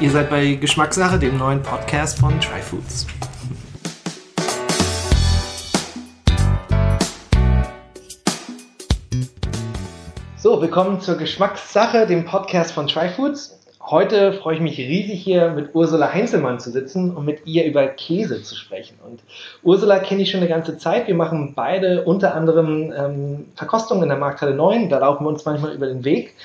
Ihr seid bei Geschmackssache, dem neuen Podcast von Tryfoods. So, willkommen zur Geschmackssache, dem Podcast von Tryfoods. Heute freue ich mich riesig hier mit Ursula Heinzelmann zu sitzen und mit ihr über Käse zu sprechen. Und Ursula kenne ich schon eine ganze Zeit. Wir machen beide unter anderem ähm, Verkostungen in der Markthalle 9. Da laufen wir uns manchmal über den Weg.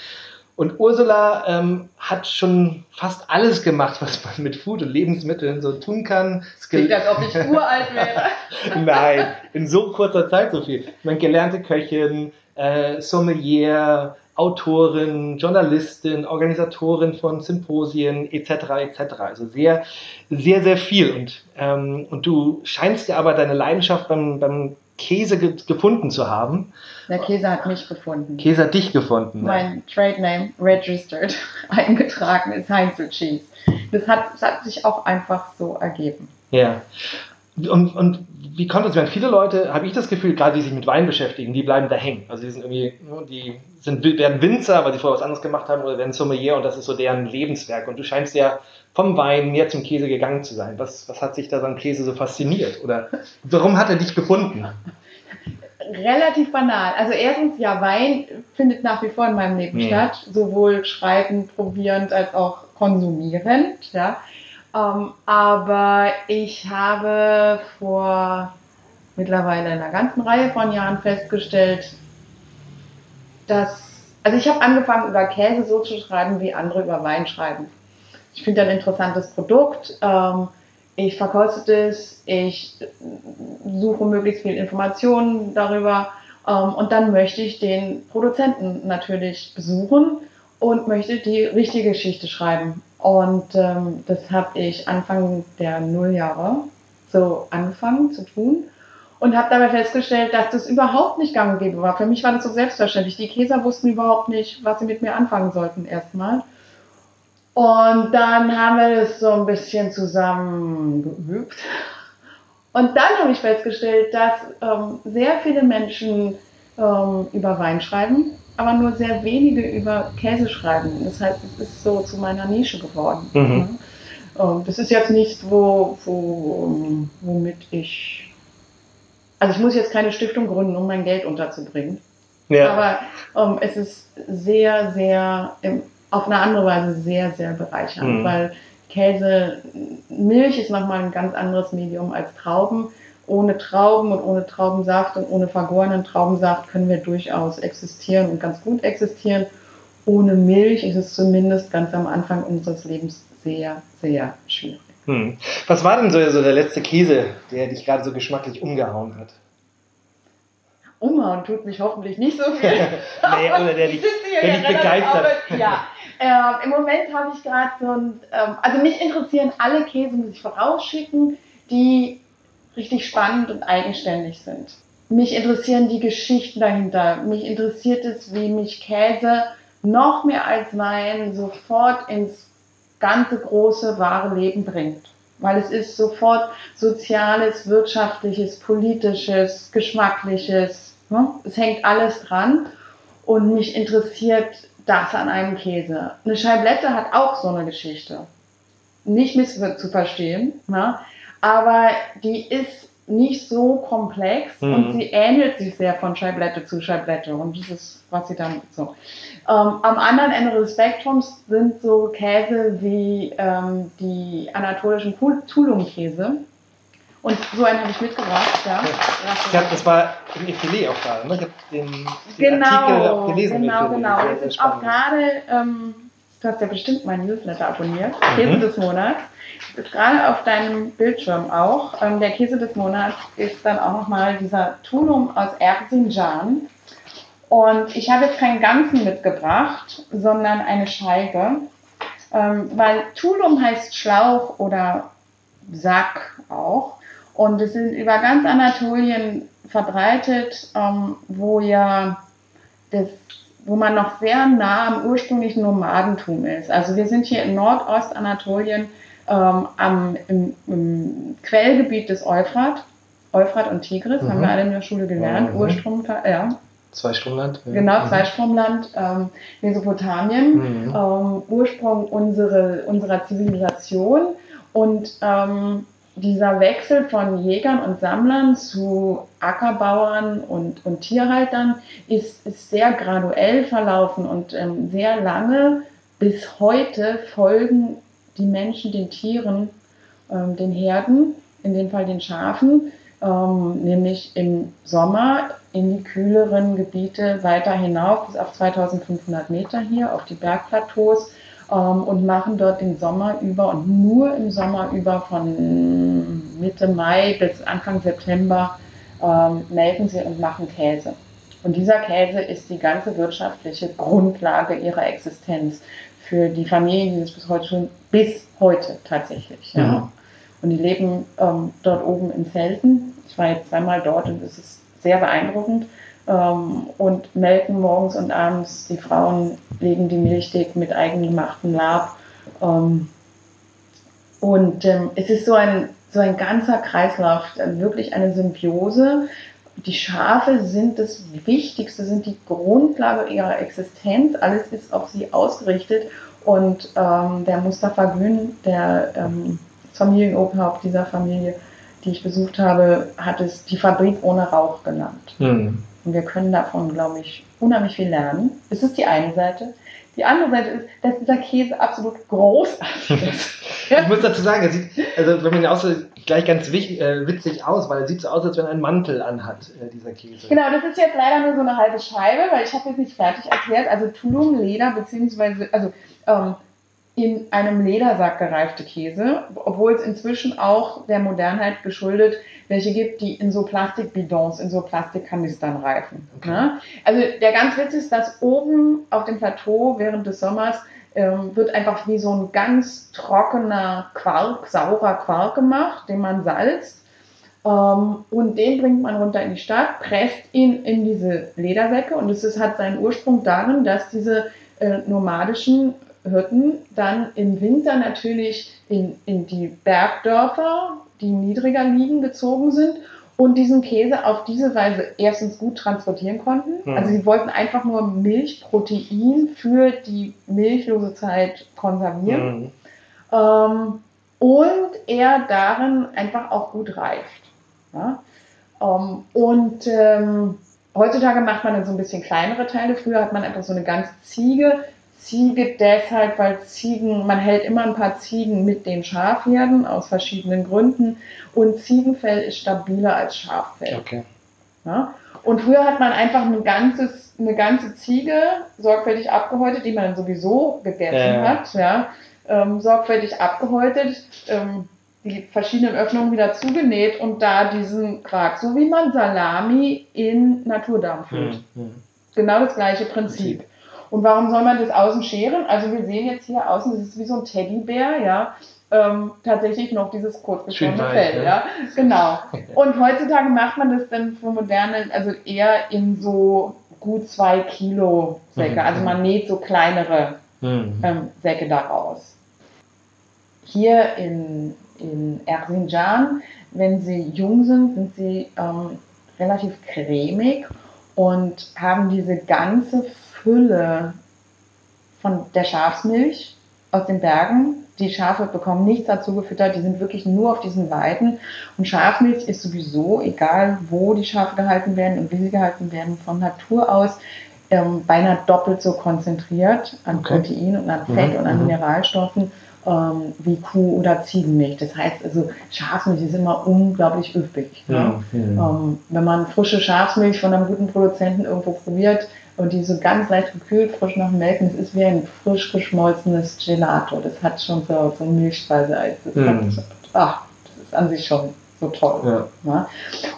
Und Ursula ähm, hat schon fast alles gemacht, was man mit Food und Lebensmitteln so tun kann. Klingt, als ob ich uralt wäre. Nein, in so kurzer Zeit so viel. Ich meine, gelernte Köchin, äh, Sommelier, Autorin, Journalistin, Organisatorin von Symposien etc. etc. Also sehr, sehr, sehr viel. Und, ähm, und du scheinst ja aber deine Leidenschaft beim, beim Käse ge gefunden zu haben. Der Käse hat mich gefunden. Käse hat dich gefunden. Mein. Trade Name registered, eingetragen ist Heinzel Cheese. Das hat, das hat sich auch einfach so ergeben. Ja. Und, und wie kommt es, wenn viele Leute, habe ich das Gefühl, gerade die sich mit Wein beschäftigen, die bleiben da hängen. Also die sind irgendwie, ne, die sind, werden Winzer, weil sie vorher was anderes gemacht haben, oder werden Sommelier und das ist so deren Lebenswerk. Und du scheinst ja vom Wein mehr zum Käse gegangen zu sein. Was, was hat sich da so am Käse so fasziniert? Oder warum hat er dich gefunden? Relativ banal. Also erstens, ja, Wein findet nach wie vor in meinem Leben ja. statt, sowohl schreibend, probierend als auch konsumierend. Ja. Ähm, aber ich habe vor mittlerweile einer ganzen Reihe von Jahren festgestellt, dass, also ich habe angefangen über Käse so zu schreiben, wie andere über Wein schreiben. Ich finde ein interessantes Produkt, ähm, ich verkoste es, ich suche möglichst viel Informationen darüber ähm, und dann möchte ich den Produzenten natürlich besuchen und möchte die richtige Geschichte schreiben. Und ähm, das habe ich Anfang der Nulljahre so angefangen zu tun und habe dabei festgestellt, dass das überhaupt nicht gang und gäbe war. Für mich war das so selbstverständlich. Die Käser wussten überhaupt nicht, was sie mit mir anfangen sollten erstmal. Und dann haben wir das so ein bisschen zusammengeübt. Und dann habe ich festgestellt, dass ähm, sehr viele Menschen ähm, über Wein schreiben aber nur sehr wenige über Käse schreiben. Das heißt, es ist so zu meiner Nische geworden. Mhm. Das ist jetzt nicht, wo, wo, womit ich. Also ich muss jetzt keine Stiftung gründen, um mein Geld unterzubringen. Ja. Aber um, es ist sehr, sehr, auf eine andere Weise sehr, sehr bereichernd, mhm. weil Käse, Milch ist nochmal ein ganz anderes Medium als Trauben ohne Trauben und ohne Traubensaft und ohne vergorenen Traubensaft können wir durchaus existieren und ganz gut existieren. Ohne Milch ist es zumindest ganz am Anfang unseres Lebens sehr, sehr schwierig. Hm. Was war denn so, so der letzte Käse, der dich gerade so geschmacklich umgehauen hat? Umhauen tut mich hoffentlich nicht so viel. nee, oder der dich, der dich begeistert. Aber, ja, äh, im Moment habe ich gerade so ein, ähm, also mich interessieren alle Käse, muss ich vorausschicken, die richtig spannend und eigenständig sind. Mich interessieren die Geschichten dahinter. Mich interessiert es, wie mich Käse noch mehr als Wein sofort ins ganze große, wahre Leben bringt. Weil es ist sofort soziales, wirtschaftliches, politisches, geschmackliches. Ne? Es hängt alles dran. Und mich interessiert das an einem Käse. Eine Scheiblette hat auch so eine Geschichte. Nicht misszuverstehen. Ne? Aber die ist nicht so komplex mhm. und sie ähnelt sich sehr von Scheiblette zu Scheiblette und das ist, was sie dann so. Ähm, am anderen Ende des Spektrums sind so Käse wie ähm, die anatolischen Tulum-Käse. Und so einen habe ich mitgebracht, ja. Ich habe, das war im Filet auch gerade, ne? Ich habe den, den genau, Artikel auch gelesen. Genau, genau. Es ist auch gerade, ähm, du hast ja bestimmt meinen Newsletter abonniert, mhm. Käse des Monats gerade auf deinem Bildschirm auch. Ähm, der Käse des Monats ist dann auch nochmal dieser Tulum aus Erzincan. Und ich habe jetzt keinen ganzen mitgebracht, sondern eine Scheibe. Ähm, weil Tulum heißt Schlauch oder Sack auch. Und es sind über ganz Anatolien verbreitet, ähm, wo ja das wo man noch sehr nah am ursprünglichen Nomadentum ist. Also wir sind hier in Nordostanatolien ähm, am, im, im, Quellgebiet des Euphrat, Euphrat und Tigris, mhm. haben wir alle in der Schule gelernt, mhm. Urstrom, ja. Zweistromland. Ja. Genau, Zweistromland, ähm, Mesopotamien, mhm. ähm, Ursprung unsere, unserer Zivilisation und ähm, dieser Wechsel von Jägern und Sammlern zu Ackerbauern und, und Tierhaltern ist, ist sehr graduell verlaufen und ähm, sehr lange. Bis heute folgen die Menschen den Tieren, ähm, den Herden, in dem Fall den Schafen, ähm, nämlich im Sommer in die kühleren Gebiete weiter hinauf bis auf 2500 Meter hier auf die Bergplateaus und machen dort den Sommer über und nur im Sommer über von Mitte Mai bis Anfang September ähm, melken sie und machen Käse. Und dieser Käse ist die ganze wirtschaftliche Grundlage ihrer Existenz für die Familien, die das bis heute schon, bis heute tatsächlich. Ja. Mhm. Und die leben ähm, dort oben in Zelten. Ich war jetzt zweimal dort und es ist sehr beeindruckend ähm, und melken morgens und abends. Die Frauen legen die Milch dick mit eigengemachten Lab. Ähm, und ähm, es ist so ein, so ein ganzer Kreislauf, wirklich eine Symbiose. Die Schafe sind das Wichtigste, sind die Grundlage ihrer Existenz. Alles ist auf sie ausgerichtet. Und ähm, der Mustafa Gün, der ähm, Familienoberhaupt dieser Familie, die ich besucht habe, hat es die Fabrik ohne Rauch genannt. Mhm. Und wir können davon, glaube ich, unheimlich viel lernen. Das ist die eine Seite. Die andere Seite ist, dass dieser Käse absolut großartig ist. ich muss dazu sagen, er sieht, also wenn man ihn aussieht, gleich ganz wichtig, äh, witzig aus, weil er sieht so aus, als wenn er einen Mantel anhat, äh, dieser Käse. Genau, das ist jetzt leider nur so eine halbe Scheibe, weil ich habe jetzt nicht fertig erklärt. Also Tulum Leder, beziehungsweise, also ähm, in einem Ledersack gereifte Käse, obwohl es inzwischen auch der Modernheit geschuldet welche gibt, die in so Plastikbidons, in so Plastikkanistern reifen. Okay. Ne? Also der ganz Witz ist, dass oben auf dem Plateau während des Sommers ähm, wird einfach wie so ein ganz trockener Quark, saurer Quark gemacht, den man salzt. Ähm, und den bringt man runter in die Stadt, presst ihn in diese Ledersäcke und es ist, hat seinen Ursprung darin, dass diese äh, nomadischen Hirten dann im Winter natürlich in, in die Bergdörfer, die niedriger liegen, gezogen sind und diesen Käse auf diese Weise erstens gut transportieren konnten. Mhm. Also sie wollten einfach nur Milchprotein für die milchlose Zeit konservieren. Mhm. Ähm, und er darin einfach auch gut reift. Ja? Ähm, und ähm, heutzutage macht man dann so ein bisschen kleinere Teile. Früher hat man einfach so eine ganze Ziege Ziege deshalb, weil Ziegen, man hält immer ein paar Ziegen mit den Schafherden aus verschiedenen Gründen und Ziegenfell ist stabiler als Schaffell. Okay. Ja? Und früher hat man einfach ein ganzes, eine ganze Ziege sorgfältig abgehäutet, die man sowieso gegessen ja. hat, ja? Ähm, sorgfältig abgehäutet, ähm, die verschiedenen Öffnungen wieder zugenäht und da diesen Quark, so wie man Salami in Naturdarm füllt. Hm, hm. Genau das gleiche Prinzip. Und warum soll man das außen scheren? Also wir sehen jetzt hier außen, das ist wie so ein Teddybär, ja. Ähm, tatsächlich noch dieses kurzgeschorene Fell, ne? ja. Genau. Und heutzutage macht man das dann für moderne, also eher in so gut zwei Kilo Säcke. Mhm. Also man näht so kleinere mhm. ähm, Säcke daraus. Hier in, in Erzincan, wenn sie jung sind, sind sie ähm, relativ cremig und haben diese ganze Fülle von der Schafsmilch aus den Bergen. Die Schafe bekommen nichts dazu gefüttert, die sind wirklich nur auf diesen Weiden. Und Schafmilch ist sowieso, egal wo die Schafe gehalten werden und wie sie gehalten werden, von Natur aus ähm, beinahe doppelt so konzentriert an okay. Protein und an Fett mhm. und an mhm. Mineralstoffen ähm, wie Kuh- oder Ziegenmilch. Das heißt also, Schafsmilch ist immer unglaublich üppig. Ne? Ja, ja. Ähm, wenn man frische Schafsmilch von einem guten Produzenten irgendwo probiert, und die so ganz leicht gekühlt, frisch nach dem Melken, das ist wie ein frisch geschmolzenes Gelato. Das hat schon so, so Milchspeiseeis. Das, mm. ach, das ist an sich schon so toll. Ja. Ne?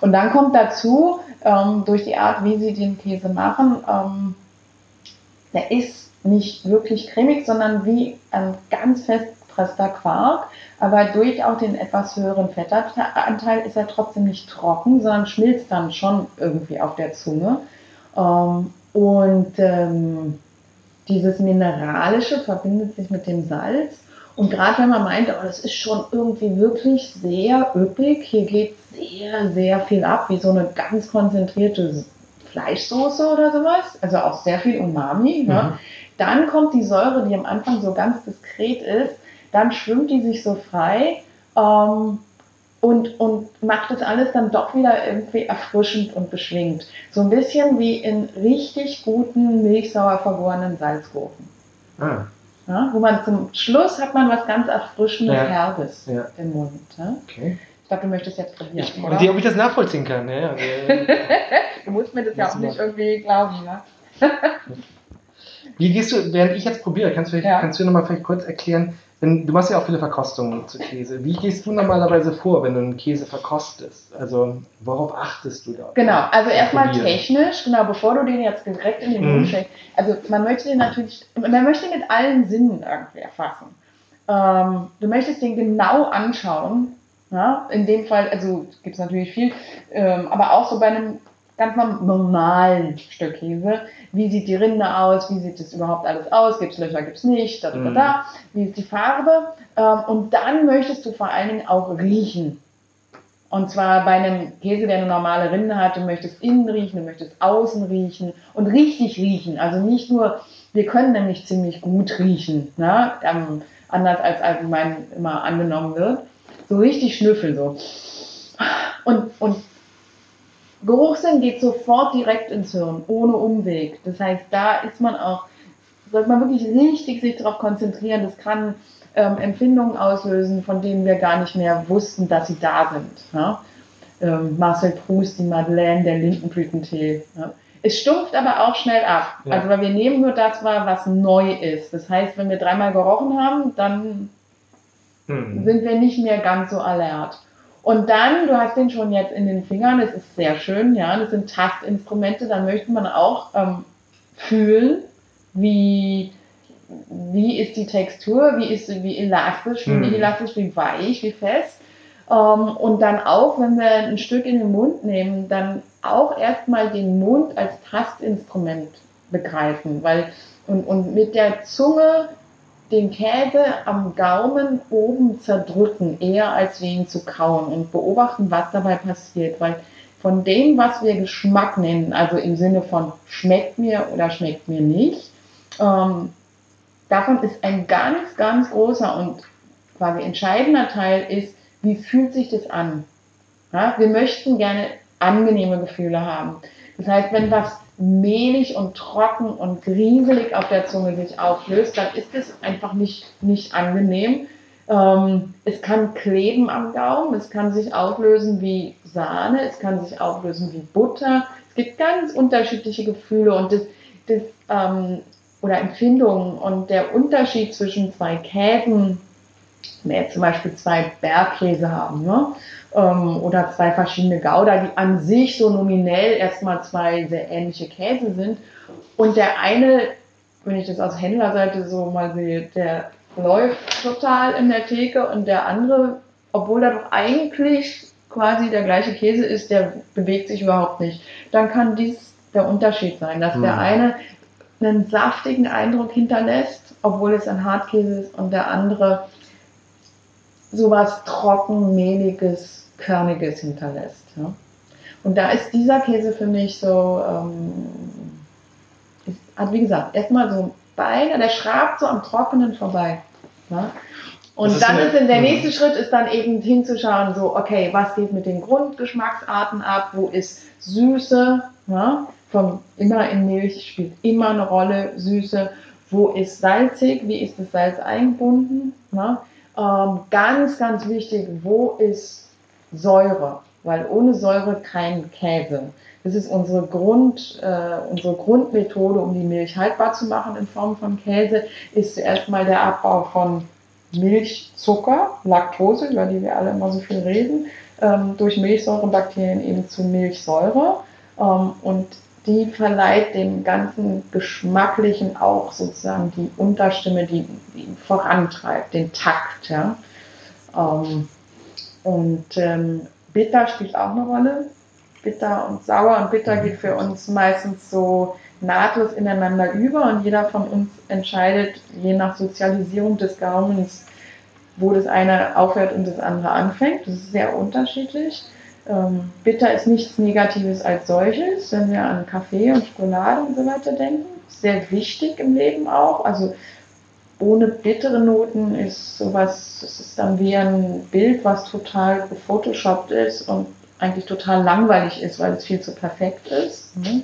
Und dann kommt dazu, ähm, durch die Art, wie sie den Käse machen, ähm, der ist nicht wirklich cremig, sondern wie ein ganz fest gepresster Quark. Aber durch auch den etwas höheren Fettanteil ist er trotzdem nicht trocken, sondern schmilzt dann schon irgendwie auf der Zunge. Ähm, und ähm, dieses Mineralische verbindet sich mit dem Salz. Und gerade wenn man meint, oh, das ist schon irgendwie wirklich sehr üppig, hier geht sehr, sehr viel ab, wie so eine ganz konzentrierte Fleischsoße oder sowas, also auch sehr viel Umami. Ne? Mhm. Dann kommt die Säure, die am Anfang so ganz diskret ist, dann schwimmt die sich so frei ähm, und, und macht das alles dann doch wieder irgendwie erfrischend und beschwingt. So ein bisschen wie in richtig guten, milchsauer vergorenen Salzgurken. Ah, Ja? Wo man zum Schluss hat man was ganz Erfrischendes, Ja. Herbes Ja. im Mund. Ja? okay. Ich glaube, du möchtest jetzt probieren. Ich, oder? und die, ob ich das nachvollziehen kann. Ne? Also, du musst mir das ja auch nicht irgendwie glauben. Ja? wie gehst du, während ich jetzt probiere, kannst du, Ja. kannst du nochmal vielleicht kurz erklären, wenn, du machst ja auch viele Verkostungen zu Käse. Wie gehst du normalerweise vor, wenn du einen Käse verkostest? Also worauf achtest du da? Genau, also erstmal technisch, genau, bevor du den jetzt direkt in den Mund Mhm. steckst. Also man möchte den natürlich, man möchte mit allen Sinnen irgendwie erfassen. Ähm, du möchtest den genau anschauen. Ja? In dem Fall, also gibt es natürlich viel, ähm, aber auch so bei einem ganz normalen Stück Käse. Wie sieht die Rinde aus? Wie sieht das überhaupt alles aus? Gibt es Löcher? Gibt es nicht? Da, da, da, Mhm. da. Wie ist die Farbe? Ähm, und dann möchtest du vor allen Dingen auch riechen. Und zwar bei einem Käse, der eine normale Rinde hat, du möchtest innen riechen, du möchtest außen riechen und richtig riechen. Also nicht nur, wir können nämlich ziemlich gut riechen, ne? ähm, anders als allgemein immer angenommen wird. So richtig schnüffeln so. Und, und Geruchssinn geht sofort direkt ins Hirn, ohne Umweg. Das heißt, da ist man auch, sollte man wirklich richtig sich darauf konzentrieren. Das kann ähm, Empfindungen auslösen, von denen wir gar nicht mehr wussten, dass sie da sind. Ja? Ähm, Marcel Proust, die Madeleine, der Lindenblütentee. Ja? Es stumpft aber auch schnell ab. Ja. Also weil wir nehmen nur das wahr, was neu ist. Das heißt, wenn wir dreimal gerochen haben, dann Hm. sind wir nicht mehr ganz so alert. Und dann, du hast den schon jetzt in den Fingern, das ist sehr schön, ja, das sind Tastinstrumente, da möchte man auch ähm, fühlen, wie, wie ist die Textur, wie ist wie elastisch, wie Mhm. nicht elastisch, wie weich, wie fest. Ähm, und dann auch, wenn wir ein Stück in den Mund nehmen, dann auch erstmal den Mund als Tastinstrument begreifen, weil und, und mit der Zunge den Käse am Gaumen oben zerdrücken, eher als wie ihn zu kauen und beobachten, was dabei passiert, weil von dem, was wir Geschmack nennen, also im Sinne von schmeckt mir oder schmeckt mir nicht, ähm, davon ist ein ganz, ganz großer und quasi entscheidender Teil ist, wie fühlt sich das an? Ja, wir möchten gerne angenehme Gefühle haben. Das heißt, wenn was mehlig und trocken und grieselig auf der Zunge sich auflöst, dann ist es einfach nicht, nicht angenehm. Ähm, es kann kleben am Gaumen, es kann sich auflösen wie Sahne, es kann sich auflösen wie Butter. Es gibt ganz unterschiedliche Gefühle und das, das ähm, oder Empfindungen und der Unterschied zwischen zwei Käsen, wenn wir jetzt zum Beispiel zwei Bergkäse haben, ne? Ähm, oder zwei verschiedene Gouda, die an sich so nominell erstmal zwei sehr ähnliche Käse sind. Und der eine, wenn ich das aus Händlerseite so mal sehe, der läuft total in der Theke und der andere, obwohl er doch eigentlich quasi der gleiche Käse ist, der bewegt sich überhaupt nicht. Dann kann dies der Unterschied sein, dass der Hm. eine einen saftigen Eindruck hinterlässt, obwohl es ein Hartkäse ist, und der andere sowas trocken, mehliges, körniges hinterlässt. Ja? Und da ist dieser Käse für mich so, ähm, ist, hat wie gesagt, erstmal so ein Bein, der schrabt so am Trockenen vorbei. Ja? Und Das ist dann eine- ist in der nächste Schritt ist dann eben hinzuschauen, so, okay, was geht mit den Grundgeschmacksarten ab, wo ist Süße, ja? Vom, immer in Milch spielt immer eine Rolle, Süße, wo ist salzig, wie ist das Salz eingebunden, ja? ähm, ganz, ganz wichtig, wo ist Säure, weil ohne Säure kein Käse. Das ist unsere, Grund, äh, unsere Grundmethode, um die Milch haltbar zu machen in Form von Käse, ist zuerst mal der Abbau von Milchzucker, Laktose, über die wir alle immer so viel reden, ähm, durch Milchsäurebakterien eben zu Milchsäure. Ähm, und die verleiht dem ganzen Geschmacklichen auch sozusagen die Unterstimme, die, die vorantreibt, den Takt. Ja? Ähm, und ähm, bitter spielt auch eine Rolle. Bitter und sauer und bitter geht für uns meistens so nahtlos ineinander über und jeder von uns entscheidet, je nach Sozialisierung des Gaumens, wo das eine aufhört und das andere anfängt. Das ist sehr unterschiedlich. Ähm, bitter ist nichts Negatives als solches, wenn wir an Kaffee und Schokolade und so weiter denken. Sehr wichtig im Leben auch. Also ohne bittere Noten ist sowas, es ist dann wie ein Bild, was total gefotoshoppt ist und eigentlich total langweilig ist, weil es viel zu perfekt ist. Ne?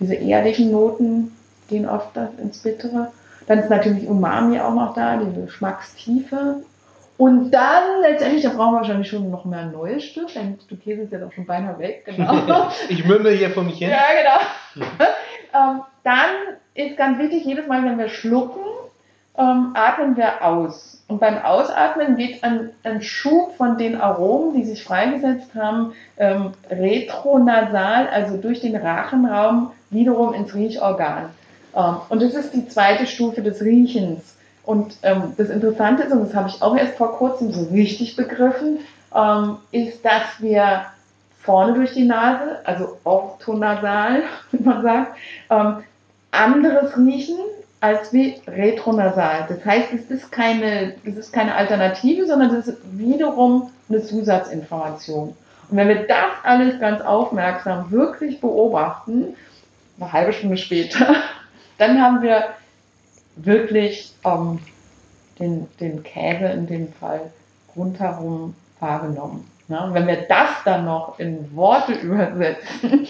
Diese erdigen Noten gehen oft ins Bittere. Dann ist natürlich Umami auch noch da, die Geschmackstiefe. Und dann letztendlich, da brauchen wir wahrscheinlich schon noch mehr ein neues Stück, denn du Käse ist ja doch schon beinahe weg, genau. ich mümmel hier vor mich hin. Ja, genau. ähm, dann ist ganz wichtig, jedes Mal, wenn wir schlucken, ähm, atmen wir aus. Und beim Ausatmen geht ein, ein, Schub von den Aromen, die sich freigesetzt haben, ähm, retronasal, also durch den Rachenraum, wiederum ins Riechorgan. Ähm, und das ist die zweite Stufe des Riechens. Und ähm, das Interessante ist, und das habe ich auch erst vor kurzem so richtig begriffen, ähm, ist, dass wir vorne durch die Nase, also orthonasal, wie man sagt, ähm, anderes riechen als wie retronasal. Das heißt, es ist keine, es ist keine Alternative, sondern es ist wiederum eine Zusatzinformation. Und wenn wir das alles ganz aufmerksam wirklich beobachten, eine halbe Stunde später, dann haben wir wirklich ähm, den, den Käse in dem Fall rundherum wahrgenommen. Und wenn wir das dann noch in Worte übersetzen,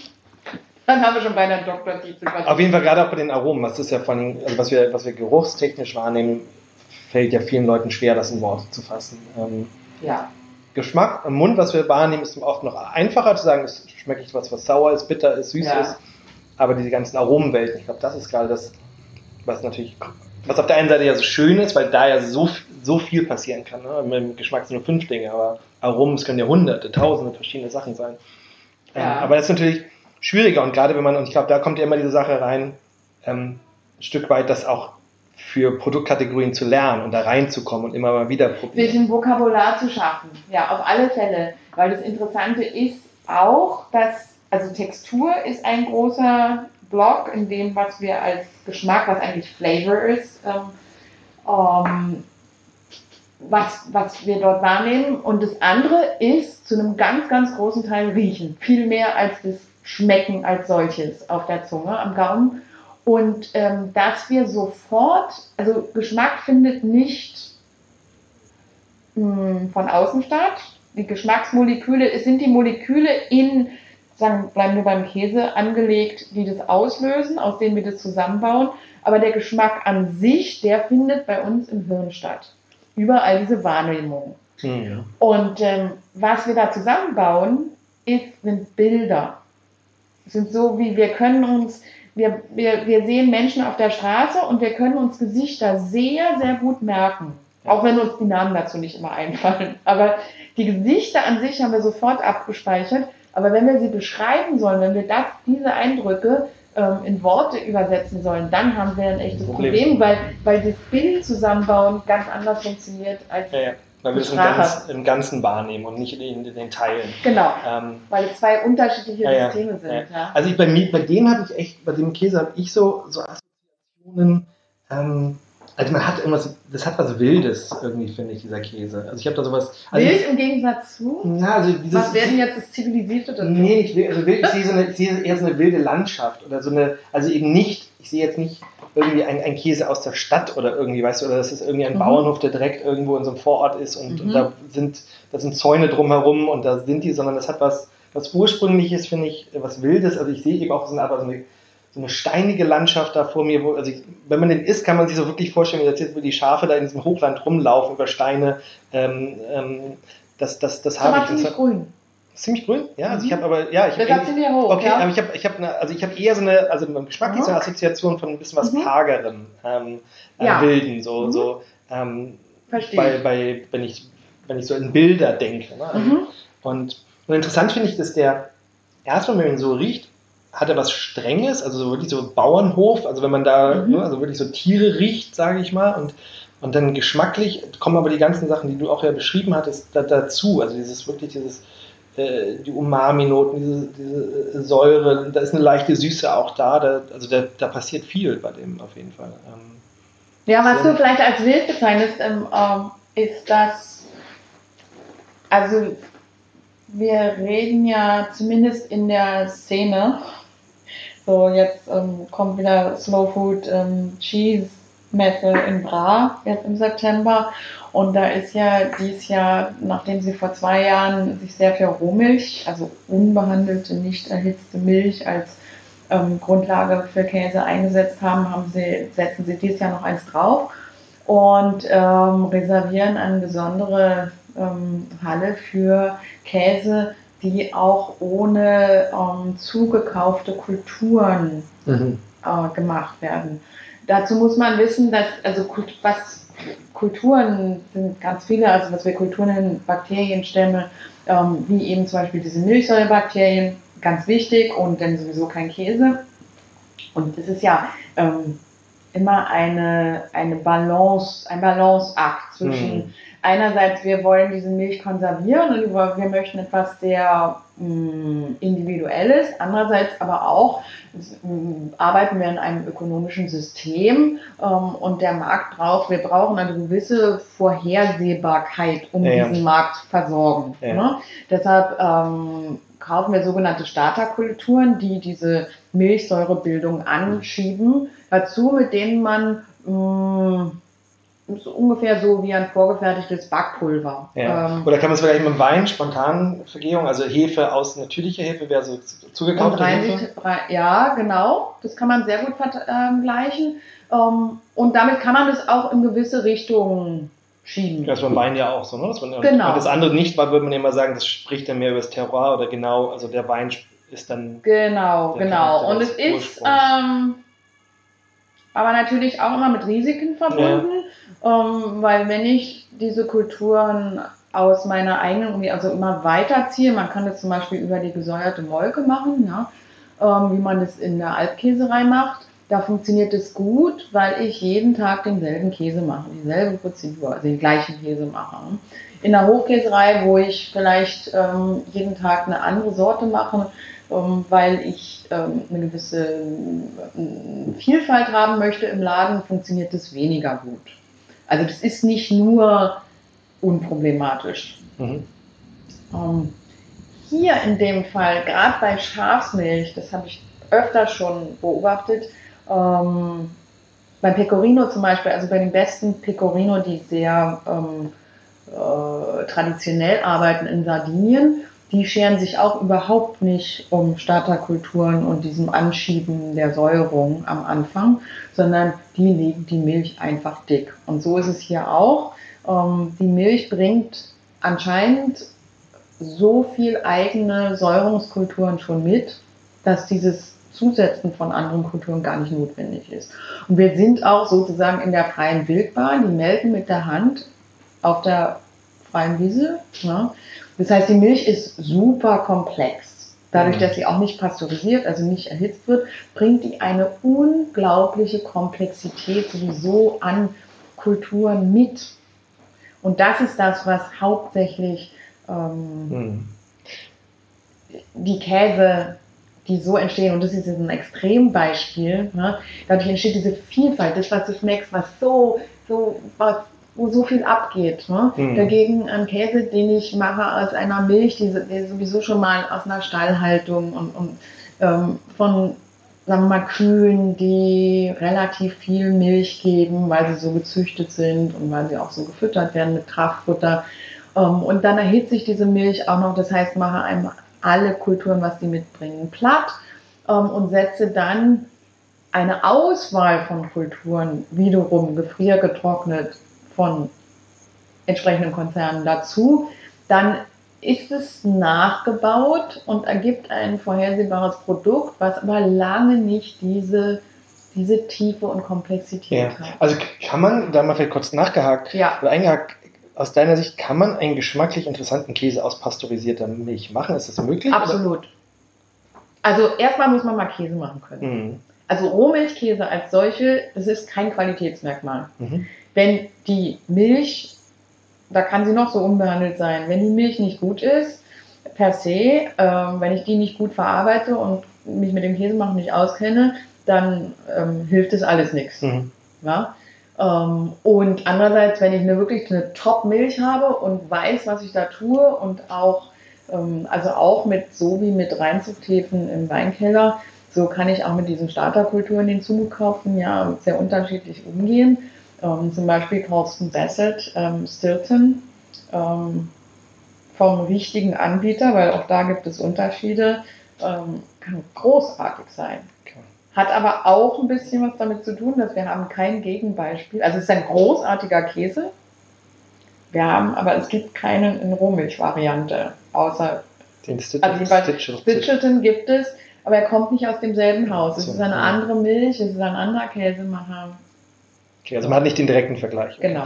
dann haben wir schon beinahe einen Doktortitel. Auf jeden Fall gerade auch bei den Aromen, was ist ja von also was wir, was wir geruchstechnisch wahrnehmen, fällt ja vielen Leuten schwer, das in Worte zu fassen. Ähm, ja. Geschmack im Mund, was wir wahrnehmen, ist oft noch einfacher zu sagen, es schmecke ich was, was sauer ist, bitter ist, süß ja. ist. Aber diese ganzen Aromenwelten, ich glaube, das ist gerade das, was natürlich, was auf der einen Seite ja so schön ist, weil da ja so, so viel passieren kann. Ne? Mit dem Geschmack sind nur fünf Dinge, aber Aromen, es können ja hunderte, tausende verschiedene Sachen sein. Ähm, ja. aber das ist natürlich, schwieriger. Und gerade wenn man, und ich glaube, da kommt ja immer diese Sache rein, ähm, ein Stück weit das auch für Produktkategorien zu lernen und da reinzukommen und immer mal wieder probieren. Sich ein Vokabular zu schaffen, ja, auf alle Fälle. Weil das Interessante ist auch, dass, also Textur ist ein großer Block in dem, was wir als Geschmack, was eigentlich Flavor ist, ähm, ähm, was, was wir dort wahrnehmen. Und das andere ist zu einem ganz, ganz großen Teil Riechen. Viel mehr als das schmecken als solches auf der Zunge, am Gaumen. Und ähm, dass wir sofort, also Geschmack findet nicht mh, hm, von außen statt. Die Geschmacksmoleküle, es sind die Moleküle in, sagen, bleiben wir beim Käse, angelegt, die das auslösen, aus denen wir das zusammenbauen. Aber der Geschmack an sich, der findet bei uns im Hirn statt. Überall diese Wahrnehmung. Mhm. Und ähm, was wir da zusammenbauen, ist, sind Bilder sind so wie wir können uns, wir, wir, wir sehen Menschen auf der Straße und wir können uns Gesichter sehr, sehr gut merken. Auch wenn uns die Namen dazu nicht immer einfallen. Aber die Gesichter an sich haben wir sofort abgespeichert. Aber wenn wir sie beschreiben sollen, wenn wir das, diese Eindrücke ähm, in Worte übersetzen sollen, dann haben wir ein echtes Problem, Problem weil, weil das Bild zusammenbauen ganz anders funktioniert als ja, ja. Weil wir es im, ganz, im, Ganzen wahrnehmen und nicht in, in den Teilen. Genau. Ähm, weil es zwei unterschiedliche ja, Systeme sind. Ja. Also ich, bei, mir, bei dem habe ich echt, bei dem Käse habe ich so, so Assoziationen. Ähm, also man hat irgendwas, das hat was Wildes irgendwie, finde ich, dieser Käse. Also ich habe da sowas. Also wild im Gegensatz zu? Ja, also dieses, was wäre denn jetzt das Zivilisierte dazu? Nee, wild, also wild, ich sehe, so eine, ich sehe eher so eine wilde Landschaft oder so eine, also eben nicht, ich sehe jetzt nicht irgendwie ein, ein, Käse aus der Stadt oder irgendwie, weißt du, oder das ist irgendwie ein mhm. Bauernhof, der direkt irgendwo in so einem Vorort ist und, mhm. und, da sind, da sind Zäune drumherum und da sind die, sondern das hat was, was ursprüngliches, finde ich, was Wildes. Also ich sehe eben auch so eine, so eine, so eine steinige Landschaft da vor mir, wo, also ich, wenn man den isst, kann man sich so wirklich vorstellen, wie jetzt, wo die Schafe da in diesem Hochland rumlaufen über Steine. Ähm, ähm, das, das, das habe ich. Ziemlich grün. Ziemlich grün, ja. Also ich habe aber, ja, ich habe. hoch. Okay, ja? aber ich habe, ich habe, also ich habe eher so eine, also beim Geschmack ist eine Assoziation von ein bisschen was mhm. hagerem, ähm, äh, ja. wilden, so, mhm. so. Ähm, Verstehe. Bei, bei, wenn ich, wenn ich so in Bilder denke. Ne? Mhm. Und, und interessant finde ich, dass der erstmal, wenn man ihn so riecht, hat er was Strenges, also so wirklich so Bauernhof, also wenn man da, mhm. ne, also wirklich so Tiere riecht, sage ich mal, und und dann geschmacklich kommen aber die ganzen Sachen, die du auch ja beschrieben hattest, da, dazu. Also dieses wirklich dieses äh, die Umami-Noten, diese, diese, Säure, da ist eine leichte Süße auch da, da also da, da, passiert viel bei dem auf jeden Fall. Ähm, ja, was du vielleicht als wild bezeichnest, ähm, ähm, ist das, also wir reden ja zumindest in der Szene. So, jetzt ähm, kommt wieder Slow Food ähm, Cheese Messe in Bra, jetzt im September. Und da ist ja dieses Jahr, nachdem sie vor zwei Jahren sich sehr für Rohmilch, also unbehandelte, nicht erhitzte Milch als ähm, Grundlage für Käse eingesetzt haben, haben sie, setzen sie dieses Jahr noch eins drauf und ähm, reservieren eine besondere ähm, Halle für Käse, die auch ohne ähm, zugekaufte Kulturen mhm. äh, gemacht werden. Dazu muss man wissen, dass also was Kulturen sind ganz viele, also was wir Kulturen nennen, Bakterienstämme, ähm, wie eben zum Beispiel diese Milchsäurebakterien, ganz wichtig und dann sowieso kein Käse. Und es ist ja ähm, immer eine, eine Balance, ein Balanceakt zwischen mhm. einerseits, wir wollen diese Milch konservieren und wir möchten etwas sehr Individuelles, andererseits aber auch arbeiten wir in einem ökonomischen System ähm, und der Markt braucht, wir brauchen eine gewisse Vorhersehbarkeit, um ja, diesen Markt zu versorgen. Ja. Ne? Deshalb ähm, kaufen wir sogenannte Starterkulturen, die diese Milchsäurebildung anschieben, dazu, mit denen man mh, so ungefähr so wie ein vorgefertigtes Backpulver. Ja. Ähm, Oder kann man es vielleicht mit Wein, spontan Vergehung, also Hefe aus natürlicher Hefe wäre so zugekaufte Hefe? Ja, genau. Das kann man sehr gut vergleichen. Ähm, und damit kann man das auch in gewisse Richtungen schieben. Das beim Wein ja auch so, ne? Das man, genau. Das andere nicht, weil würde man immer sagen, das spricht dann mehr über das Terroir oder genau, also der Wein ist dann. Genau, genau. Und es ist ähm, aber natürlich auch immer mit Risiken verbunden, ja. Ähm, weil wenn ich diese Kulturen aus meiner eigenen, also immer weiterziehe, man kann das zum Beispiel über die gesäuerte Molke machen, ja, ähm, wie man das in der Alpkäserei macht da funktioniert es gut, weil ich jeden Tag denselben Käse mache, dieselbe Prozedur, also den gleichen Käse mache. In der Hochkäserei, wo ich vielleicht ähm, jeden Tag eine andere Sorte mache, ähm, weil ich ähm, eine gewisse äh, Vielfalt haben möchte im Laden, funktioniert das weniger gut. Also das ist nicht nur unproblematisch. Mhm. Ähm, hier in dem Fall, gerade bei Schafsmilch, das habe ich öfter schon beobachtet, ähm, beim Pecorino zum Beispiel, also bei den besten Pecorino, die sehr ähm, äh, traditionell arbeiten in Sardinien, die scheren sich auch überhaupt nicht um Starterkulturen und diesem Anschieben der Säuerung am Anfang, sondern die legen die Milch einfach dick. Und so ist es hier auch. Ähm, die Milch bringt anscheinend so viel eigene Säurungskulturen schon mit, dass dieses Zusetzen von anderen Kulturen gar nicht notwendig ist. Und wir sind auch sozusagen in der freien Wildbahn, die melken mit der Hand auf der freien Wiese. Ne? Das heißt, die Milch ist super komplex. Dadurch, mhm. dass sie auch nicht pasteurisiert, also nicht erhitzt wird, bringt die eine unglaubliche Komplexität sowieso an Kulturen mit. Und das ist das, was hauptsächlich ähm, mhm. die Käse die so entstehen. Und das ist jetzt ein Extrembeispiel. Ne? Dadurch entsteht diese Vielfalt, das, was du schmeckst, was so, so, was, wo so viel abgeht. Ne? Mhm. Dagegen ein Käse, den ich mache aus einer Milch, die, die sowieso schon mal aus einer Stallhaltung und, und ähm, von sagen wir mal, Kühen, die relativ viel Milch geben, weil sie so gezüchtet sind und weil sie auch so gefüttert werden mit Kraftfutter. Ähm, und dann erhitzt sich diese Milch auch noch, das heißt, mache einem alle Kulturen, was sie mitbringen, platt ähm, und setze dann eine Auswahl von Kulturen wiederum gefriergetrocknet von entsprechenden Konzernen dazu, dann ist es nachgebaut und ergibt ein vorhersehbares Produkt, was aber lange nicht diese, diese Tiefe und Komplexität ja. hat. Also kann man, da mal vielleicht kurz nachgehakt ja. oder eingehakt, aus deiner Sicht, kann man einen geschmacklich interessanten Käse aus pasteurisierter Milch machen? Ist das möglich? Absolut. Oder? Also erstmal muss man mal Käse machen können. Mhm. Also Rohmilchkäse als solche, das ist kein Qualitätsmerkmal. Mhm. Wenn die Milch, da kann sie noch so unbehandelt sein, wenn die Milch nicht gut ist, per se, äh, wenn ich die nicht gut verarbeite und mich mit dem Käsemachen nicht auskenne, dann ähm, hilft das alles nichts. Mhm. Ja? Ähm, und andererseits, wenn ich eine wirklich eine Top-Milch habe und weiß, was ich da tue und auch Ähm, also auch mit, so wie mit Reinzuchthäfen im Weinkeller, so kann ich auch mit diesen Starterkulturen, den zugekauften, ja, sehr unterschiedlich umgehen. Ähm, zum Beispiel Carlston Bassett, ähm, Stilton, ähm, vom richtigen Anbieter, weil auch da gibt es Unterschiede, ähm, kann großartig sein. Hat aber auch ein bisschen was damit zu tun, dass wir haben kein Gegenbeispiel. Also es ist ein großartiger Käse. Wir haben, aber es gibt keinen in Rohmilch-Variante, außer Den also die Stitchelton gibt es, aber er kommt nicht aus demselben Haus. Es So, ist eine andere Milch, es ist ein anderer Käsemacher. Okay, also man hat nicht den direkten Vergleich. Genau.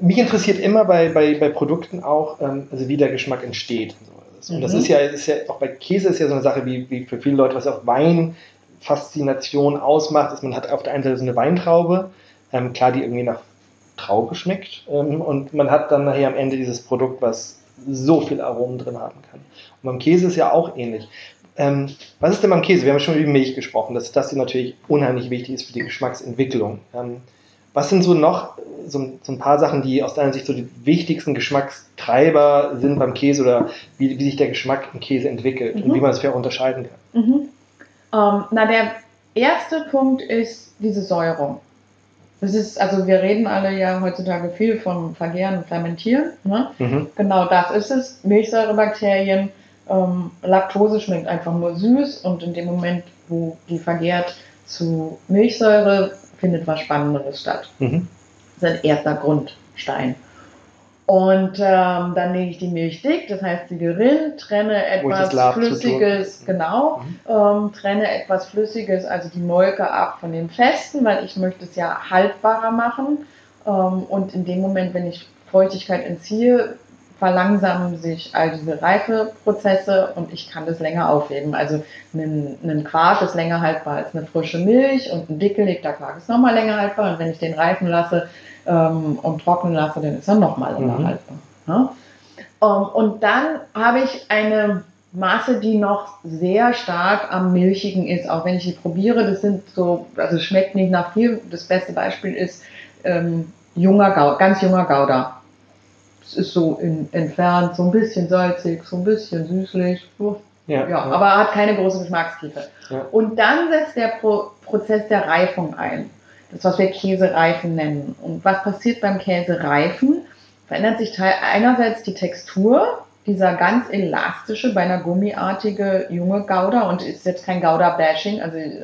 Mich interessiert immer bei, bei, bei Produkten auch, ähm, also wie der Geschmack entsteht. Und, so. und das Mhm. ist ja, ist ja, auch bei Käse ist ja so eine Sache, wie, wie für viele Leute, was auch Wein Faszination ausmacht, ist, man hat auf der einen Seite so eine Weintraube, ähm, klar, die irgendwie nach Traube schmeckt, ähm, und man hat dann nachher am Ende dieses Produkt, was so viel Aromen drin haben kann. Und beim Käse ist ja auch ähnlich. Ähm, was ist denn beim Käse? Wir haben schon über die Milch gesprochen, dass das natürlich unheimlich wichtig ist für die Geschmacksentwicklung. Ähm, was sind so noch so, so ein paar Sachen, die aus deiner Sicht so die wichtigsten Geschmackstreiber sind beim Käse oder wie, wie sich der Geschmack im Käse entwickelt und Mhm. wie man es vielleicht auch unterscheiden kann? Mhm. Ähm, na, der erste Punkt ist diese Säuerung. Das ist, also wir reden alle ja heutzutage viel vom Vergären und Fermentieren. Ne? Mhm. Genau das ist es. Milchsäurebakterien, ähm, Laktose schmeckt einfach nur süß und in dem Moment, wo die vergärt zu Milchsäure, findet was Spannenderes statt. Mhm. Das ist ein erster Grundstein. Und ähm, dann lege ich die Milch dick, das heißt die Gerill, trenne etwas. Flüssiges, genau, Mhm. ähm, trenne etwas Flüssiges, also die Molke ab von dem Festen, weil ich möchte es ja haltbarer machen. Ähm, und in dem Moment, wenn ich Feuchtigkeit entziehe, verlangsamen sich all diese Reifeprozesse und ich kann das länger aufheben. Also ein, ein Quark ist länger haltbar als eine frische Milch und ein dickgelegter Quark ist nochmal länger haltbar und wenn ich den reifen lasse ähm, und trocknen lasse, dann ist er nochmal länger Mhm. haltbar. Ja? Ähm, und dann habe ich eine Masse, die noch sehr stark am Milchigen ist, auch wenn ich die probiere. Das sind so, also schmeckt nicht nach viel. Das beste Beispiel ist ähm, junger Gouda, ganz junger Gouda. Es ist so in, entfernt, so ein bisschen salzig, so ein bisschen süßlich. So, Ja, ja, aber hat keine große Geschmackstiefe. Ja. Und dann setzt der Pro Prozess der Reifung ein. Das, was wir Käsereifen nennen. Und was passiert beim Käsereifen? Verändert sich teil- einerseits die Textur, dieser ganz elastische, beinahe gummiartige junge Gouda und ist jetzt kein Gouda-Bashing, also, ähm,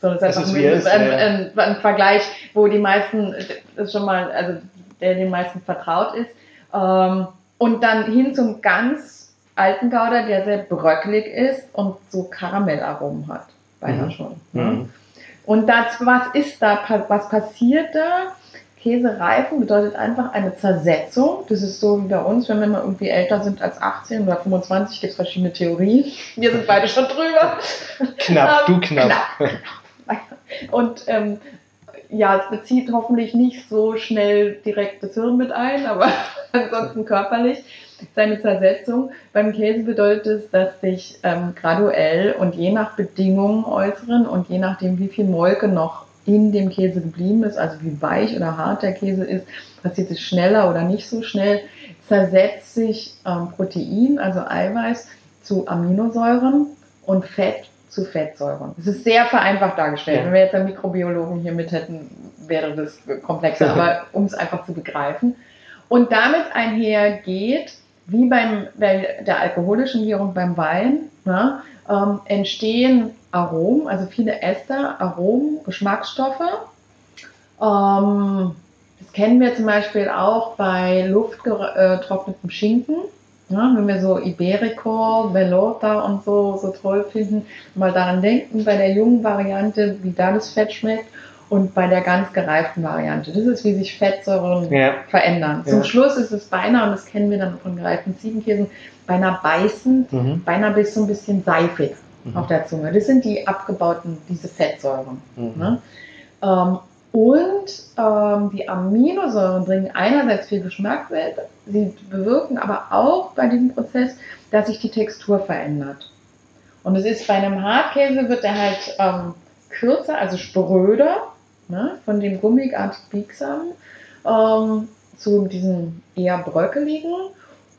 sondern es ist einfach ist, ein, ja. ein, ein Vergleich, wo die meisten, das ist schon mal, also der den meisten vertraut ist. Ähm, und dann hin zum ganz alten Gouda, der sehr bröckelig ist und so Karamellaromen hat. Beinahe Mhm. schon. Ne? Mhm. Und das, was ist da, was passiert da? Käsereifen bedeutet einfach eine Zersetzung. Das ist so wie bei uns, wenn wir mal irgendwie älter sind als 18 oder 25, gibt es verschiedene Theorien. Wir sind beide schon drüber. Knapp, du Ähm, knapp. Und ähm, ja, es bezieht hoffentlich nicht so schnell direkt das Hirn mit ein, aber ansonsten körperlich seine Zersetzung. Beim Käse bedeutet es, dass sich ähm, graduell und je nach Bedingungen äußeren und je nachdem, wie viel Molke noch in dem Käse geblieben ist, also wie weich oder hart der Käse ist, passiert es schneller oder nicht so schnell, zersetzt sich ähm, Protein, also Eiweiß, zu Aminosäuren und Fett zu Fettsäuren. Das ist sehr vereinfacht dargestellt. Ja. Wenn wir jetzt einen Mikrobiologen hier mit hätten, wäre das komplexer, aber um es einfach zu begreifen. Und damit einhergeht, wie beim, bei der alkoholischen Gärung beim Wein, ne, ähm, entstehen Aromen, also viele Ester, Aromen, Geschmacksstoffe. Ähm, das kennen wir zum Beispiel auch bei luftgetrocknetem Schinken. Ne, wenn wir so Iberico, Bellota und so, so toll finden, mal daran denken, bei der jungen Variante, wie da das Fett schmeckt und bei der ganz gereiften Variante. Das ist, wie sich Fettsäuren Ja. verändern. Zum Ja. Schluss ist es beinahe, und das kennen wir dann von gereiften Ziegenkäsen, beinahe beißend, Mhm. beinahe bis so ein bisschen seifig Mhm. auf der Zunge. Das sind die abgebauten, diese Fettsäuren. Mhm. Ne? Ähm, und ähm, die Aminosäuren bringen einerseits viel Geschmack mit, sie bewirken aber auch bei diesem Prozess, dass sich die Textur verändert. Und es ist bei einem Hartkäse wird er halt ähm, kürzer, also spröder, ne, von dem gummiartig biegsamen ähm, zu diesem eher bröckeligen.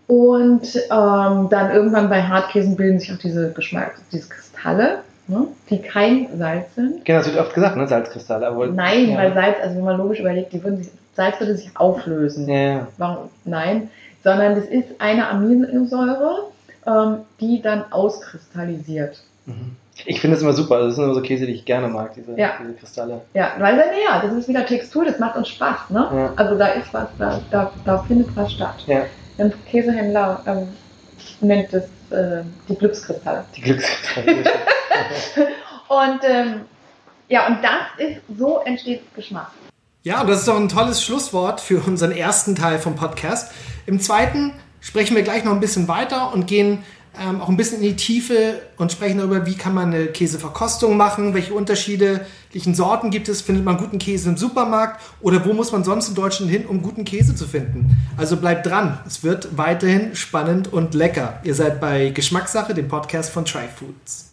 Und ähm, dann irgendwann bei Hartkäsen bilden sich auch diese Geschmack, diese Kristalle, ne, die kein Salz sind. Genau, das wird oft gesagt, ne? Salzkristalle. Aber Nein, ja. weil Salz, also wenn man logisch überlegt, die würden sich, Salz würde sich auflösen. Ja. Warum? Nein, sondern das ist eine Aminosäure, ähm, die dann auskristallisiert. Mhm. Ich finde das immer super. Das sind immer so Käse, die ich gerne mag, diese, Ja. diese Kristalle. Ja, weil dann, ja, das ist wieder Textur, das macht uns Spaß. Ne? Ja. Also da ist was, da, da, da findet was statt. Ja. Ein Käsehändler ähm, nennt es äh, die Glückskristalle. Die Glückskristalle. Und ähm, ja, und das ist, so entsteht Geschmack. Ja, und das ist doch ein tolles Schlusswort für unseren ersten Teil vom Podcast. Im zweiten sprechen wir gleich noch ein bisschen weiter und gehen ähm, auch ein bisschen in die Tiefe und sprechen darüber, wie kann man eine Käseverkostung machen, welche unterschiedlichen Sorten gibt es, findet man guten Käse im Supermarkt oder wo muss man sonst in Deutschland hin, um guten Käse zu finden. Also bleibt dran, es wird weiterhin spannend und lecker. Ihr seid bei Geschmackssache, dem Podcast von Try Foods.